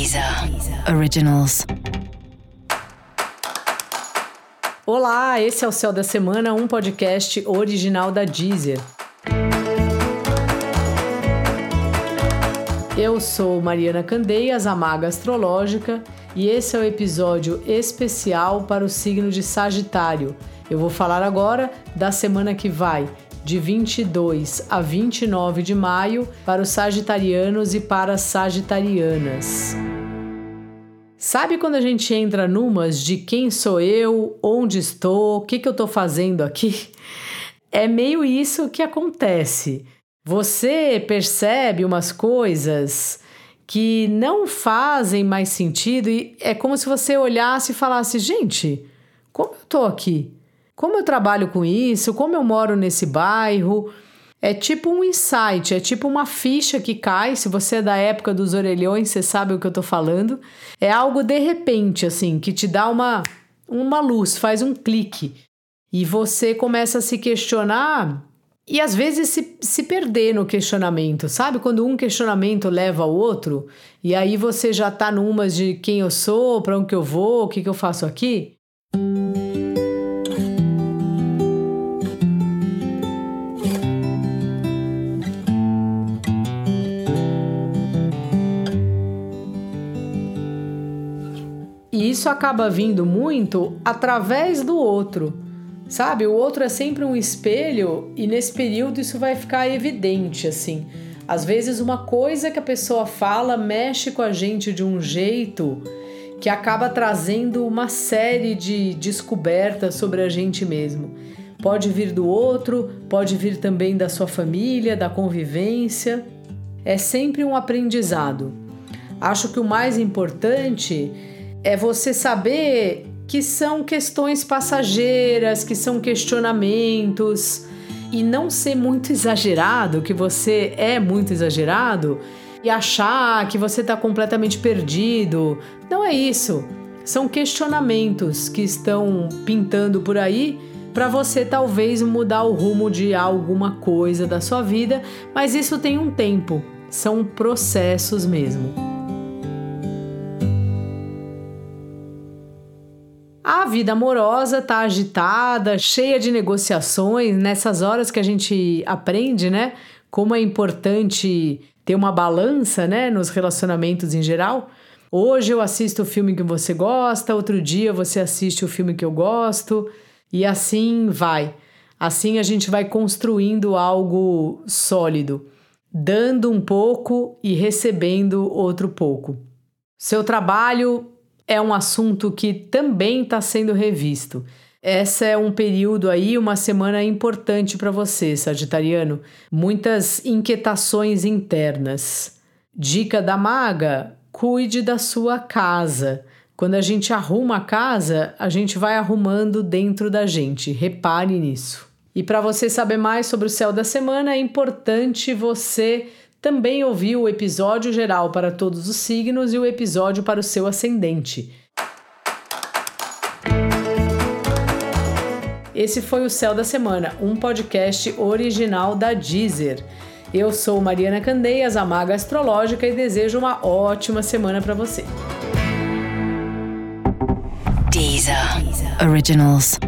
Deezer Originals. Olá, esse é o Céu da Semana, um podcast original da Deezer. Eu sou Mariana Candeias, a maga astrológica, e esse é o episódio especial para o signo de Sagitário. Eu vou falar agora da semana que vai, de 22 a 29 de maio, para os sagitarianos e para as sagitarianas. Sabe quando a gente entra numas de quem sou eu, onde estou, o que, que eu estou fazendo aqui? É meio isso que acontece. Você percebe umas coisas que não fazem mais sentido e é como se você olhasse e falasse: gente, como eu tô aqui? Como eu trabalho com isso? Como eu moro nesse bairro? É tipo um insight, é tipo uma ficha que cai. Se você é da época dos orelhões, você sabe o que eu tô falando. É algo de repente, assim, que te dá uma, uma luz, faz um clique. E você começa a se questionar e às vezes se, se perder no questionamento, sabe? Quando um questionamento leva ao outro, e aí você já tá numas de quem eu sou, para onde eu vou, o que, que eu faço aqui. Isso acaba vindo muito através do outro. Sabe? O outro é sempre um espelho e nesse período isso vai ficar evidente assim. Às vezes uma coisa que a pessoa fala mexe com a gente de um jeito que acaba trazendo uma série de descobertas sobre a gente mesmo. Pode vir do outro, pode vir também da sua família, da convivência. É sempre um aprendizado. Acho que o mais importante é você saber que são questões passageiras, que são questionamentos, e não ser muito exagerado, que você é muito exagerado, e achar que você está completamente perdido. Não é isso. São questionamentos que estão pintando por aí para você talvez mudar o rumo de alguma coisa da sua vida, mas isso tem um tempo, são processos mesmo. A vida amorosa tá agitada, cheia de negociações, nessas horas que a gente aprende, né? Como é importante ter uma balança, né, nos relacionamentos em geral. Hoje eu assisto o filme que você gosta, outro dia você assiste o filme que eu gosto, e assim vai. Assim a gente vai construindo algo sólido, dando um pouco e recebendo outro pouco. Seu trabalho é um assunto que também está sendo revisto. Essa é um período aí, uma semana importante para você, Sagitariano. Muitas inquietações internas. Dica da maga: cuide da sua casa. Quando a gente arruma a casa, a gente vai arrumando dentro da gente. Repare nisso. E para você saber mais sobre o céu da semana, é importante você também ouviu o episódio geral para todos os signos e o episódio para o seu ascendente. Esse foi o Céu da Semana, um podcast original da Deezer. Eu sou Mariana Candeias, a maga astrológica, e desejo uma ótima semana para você. Deezer. Originals.